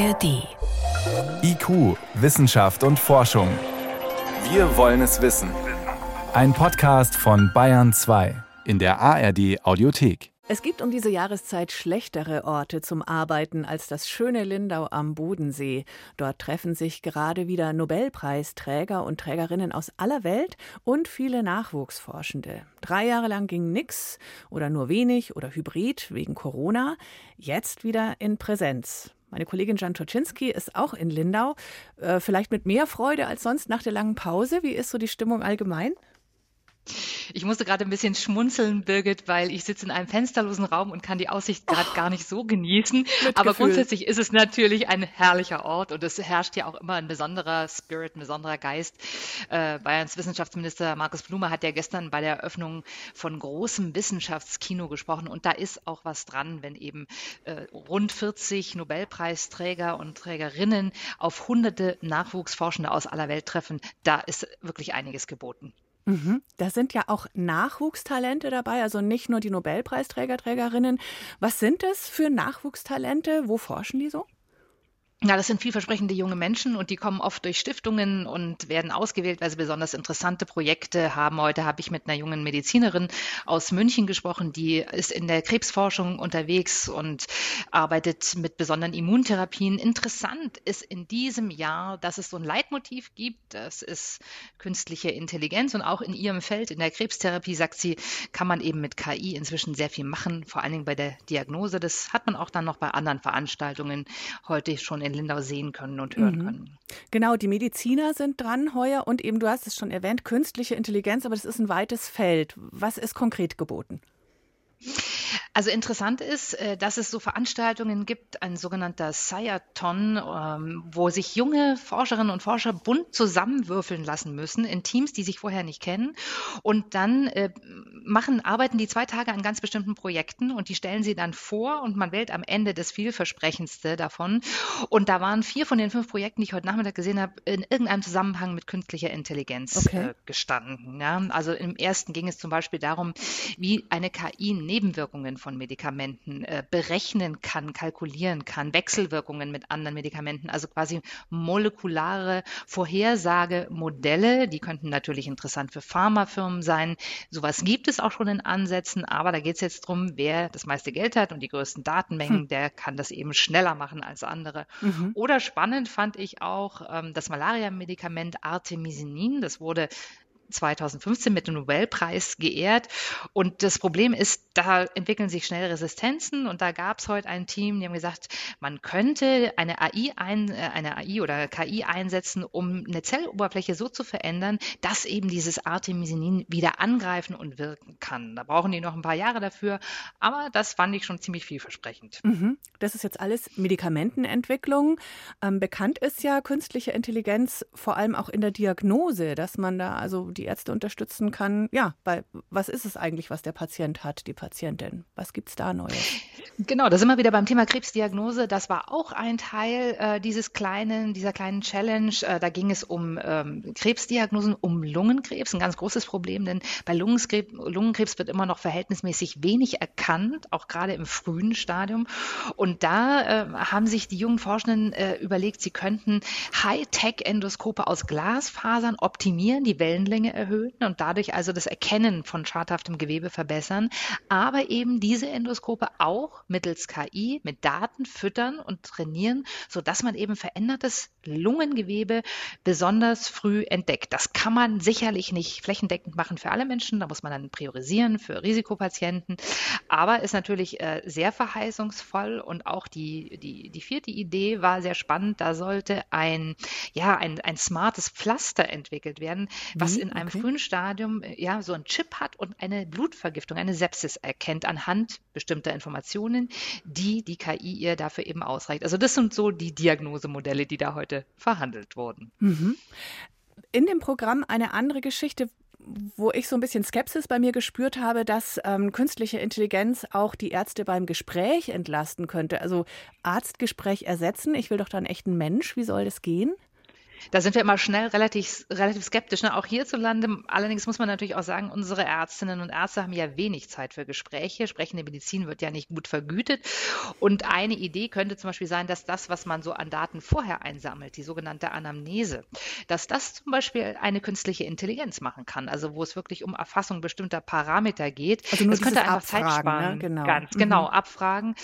ARD. IQ, Wissenschaft und Forschung. Wir wollen es wissen. Ein Podcast von Bayern 2 in der ARD Audiothek. Es gibt um diese Jahreszeit schlechtere Orte zum Arbeiten als das schöne Lindau am Bodensee. Dort treffen sich gerade wieder Nobelpreisträger und Trägerinnen aus aller Welt und viele Nachwuchsforschende. Drei Jahre lang ging nix oder nur wenig oder hybrid wegen Corona. Jetzt wieder in Präsenz. Meine Kollegin Jan Toczynski ist auch in Lindau. Äh, vielleicht mit mehr Freude als sonst nach der langen Pause. Wie ist so die Stimmung allgemein? Ich musste gerade ein bisschen schmunzeln, Birgit, weil ich sitze in einem fensterlosen Raum und kann die Aussicht gerade oh, gar nicht so genießen. Aber grundsätzlich ist es natürlich ein herrlicher Ort und es herrscht ja auch immer ein besonderer Spirit, ein besonderer Geist. Äh, Bayerns Wissenschaftsminister Markus Blume hat ja gestern bei der Eröffnung von großem Wissenschaftskino gesprochen und da ist auch was dran, wenn eben äh, rund 40 Nobelpreisträger und Trägerinnen auf hunderte Nachwuchsforschende aus aller Welt treffen. Da ist wirklich einiges geboten. Mhm. Da sind ja auch Nachwuchstalente dabei, also nicht nur die Nobelpreisträger, Trägerinnen. Was sind das für Nachwuchstalente? Wo forschen die so? Ja, das sind vielversprechende junge Menschen und die kommen oft durch Stiftungen und werden ausgewählt, weil sie besonders interessante Projekte haben. Heute habe ich mit einer jungen Medizinerin aus München gesprochen, die ist in der Krebsforschung unterwegs und arbeitet mit besonderen Immuntherapien. Interessant ist in diesem Jahr, dass es so ein Leitmotiv gibt. Das ist künstliche Intelligenz und auch in ihrem Feld, in der Krebstherapie, sagt sie, kann man eben mit KI inzwischen sehr viel machen, vor allen Dingen bei der Diagnose. Das hat man auch dann noch bei anderen Veranstaltungen heute schon in in Lindau sehen können und hören mhm. können. Genau, die Mediziner sind dran heuer und eben, du hast es schon erwähnt, künstliche Intelligenz, aber das ist ein weites Feld. Was ist konkret geboten? Also interessant ist, äh, dass es so Veranstaltungen gibt, ein sogenannter Sciathon, ähm, wo sich junge Forscherinnen und Forscher bunt zusammenwürfeln lassen müssen in Teams, die sich vorher nicht kennen. Und dann äh, machen, arbeiten die zwei Tage an ganz bestimmten Projekten und die stellen sie dann vor und man wählt am Ende das vielversprechendste davon. Und da waren vier von den fünf Projekten, die ich heute Nachmittag gesehen habe, in irgendeinem Zusammenhang mit künstlicher Intelligenz okay. äh, gestanden. Ja? Also im ersten ging es zum Beispiel darum, wie eine KI Nebenwirkungen von Medikamenten äh, berechnen kann, kalkulieren kann, Wechselwirkungen mit anderen Medikamenten, also quasi molekulare Vorhersagemodelle, die könnten natürlich interessant für Pharmafirmen sein. Sowas gibt es auch schon in Ansätzen, aber da geht es jetzt darum, wer das meiste Geld hat und die größten Datenmengen, hm. der kann das eben schneller machen als andere. Mhm. Oder spannend fand ich auch ähm, das Malaria-Medikament Artemisinin. Das wurde 2015 mit dem Nobelpreis geehrt. Und das Problem ist, da entwickeln sich schnell Resistenzen. Und da gab es heute ein Team, die haben gesagt, man könnte eine AI, ein, äh, eine AI oder KI einsetzen, um eine Zelloberfläche so zu verändern, dass eben dieses Artemisinin wieder angreifen und wirken kann. Da brauchen die noch ein paar Jahre dafür. Aber das fand ich schon ziemlich vielversprechend. Mhm. Das ist jetzt alles Medikamentenentwicklung. Ähm, bekannt ist ja künstliche Intelligenz vor allem auch in der Diagnose, dass man da also die Ärzte unterstützen kann. Ja, bei was ist es eigentlich, was der Patient hat, die Patientin? Was gibt es da Neues? Genau, da sind wir wieder beim Thema Krebsdiagnose. Das war auch ein Teil äh, dieses kleinen, dieser kleinen Challenge. Äh, da ging es um ähm, Krebsdiagnosen, um Lungenkrebs, ein ganz großes Problem, denn bei Lungenkrebs, Lungenkrebs wird immer noch verhältnismäßig wenig erkannt, auch gerade im frühen Stadium. Und da äh, haben sich die jungen Forschenden äh, überlegt, sie könnten Hightech-Endoskope aus Glasfasern optimieren, die Wellenlänge erhöhen und dadurch also das Erkennen von schadhaftem Gewebe verbessern, aber eben diese Endoskope auch mittels KI mit Daten füttern und trainieren, sodass man eben verändertes Lungengewebe besonders früh entdeckt. Das kann man sicherlich nicht flächendeckend machen für alle Menschen, da muss man dann priorisieren für Risikopatienten, aber ist natürlich äh, sehr verheißungsvoll und auch die, die, die vierte Idee war sehr spannend, da sollte ein, ja, ein, ein smartes Pflaster entwickelt werden, was in einem okay. frühen Stadium äh, ja so ein Chip hat und eine Blutvergiftung, eine Sepsis erkennt anhand bestimmter Informationen, die die KI ihr dafür eben ausreicht. Also das sind so die Diagnosemodelle, die da heute verhandelt wurden. Mhm. In dem Programm eine andere Geschichte, wo ich so ein bisschen Skepsis bei mir gespürt habe, dass ähm, künstliche Intelligenz auch die Ärzte beim Gespräch entlasten könnte. Also Arztgespräch ersetzen. Ich will doch dann echt einen Mensch. Wie soll das gehen? Da sind wir immer schnell relativ, relativ skeptisch. Ne? Auch hierzulande. Allerdings muss man natürlich auch sagen, unsere Ärztinnen und Ärzte haben ja wenig Zeit für Gespräche. Sprechende Medizin wird ja nicht gut vergütet. Und eine Idee könnte zum Beispiel sein, dass das, was man so an Daten vorher einsammelt, die sogenannte Anamnese, dass das zum Beispiel eine künstliche Intelligenz machen kann. Also wo es wirklich um Erfassung bestimmter Parameter geht. Also nur das könnte einfach Abfragen, Zeit sparen. Ne? Genau. Ganz genau, mhm. abfragen.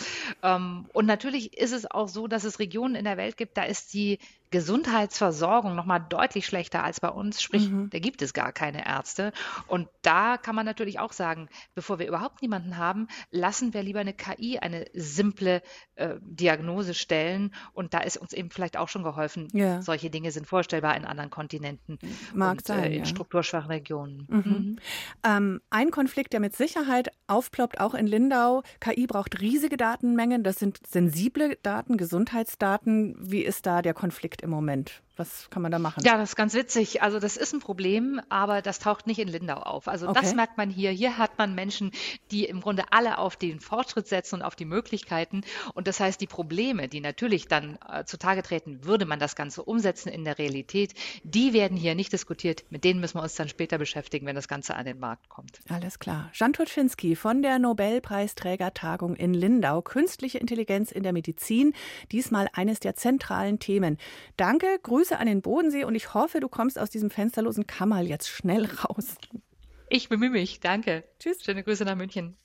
Ähm, und natürlich ist es auch so, dass es Regionen in der Welt gibt, da ist die Gesundheitsversorgung noch mal deutlich schlechter als bei uns, sprich, mhm. da gibt es gar keine Ärzte. Und da kann man natürlich auch sagen, bevor wir überhaupt niemanden haben, lassen wir lieber eine KI eine simple äh, Diagnose stellen. Und da ist uns eben vielleicht auch schon geholfen. Ja. Solche Dinge sind vorstellbar in anderen Kontinenten Mag und sein, äh, in ja. strukturschwachen Regionen. Mhm. Mhm. Ähm, ein Konflikt, der mit Sicherheit aufploppt, auch in Lindau. KI braucht riesige Datenmengen. Das sind sensible Daten, Gesundheitsdaten. Wie ist da der Konflikt? Im Moment? Was kann man da machen? Ja, das ist ganz witzig. Also das ist ein Problem, aber das taucht nicht in Lindau auf. Also okay. das merkt man hier. Hier hat man Menschen, die im Grunde alle auf den Fortschritt setzen und auf die Möglichkeiten. Und das heißt, die Probleme, die natürlich dann äh, zutage treten, würde man das Ganze umsetzen in der Realität, die werden hier nicht diskutiert. Mit denen müssen wir uns dann später beschäftigen, wenn das Ganze an den Markt kommt. Alles klar. Jan Tutschinski von der Nobelpreisträgertagung in Lindau. Künstliche Intelligenz in der Medizin. Diesmal eines der zentralen Themen. Danke, Grüße Grüße an den Bodensee und ich hoffe, du kommst aus diesem fensterlosen Kammerl jetzt schnell raus. Ich bemühe mich. Danke. Tschüss. Schöne Grüße nach München.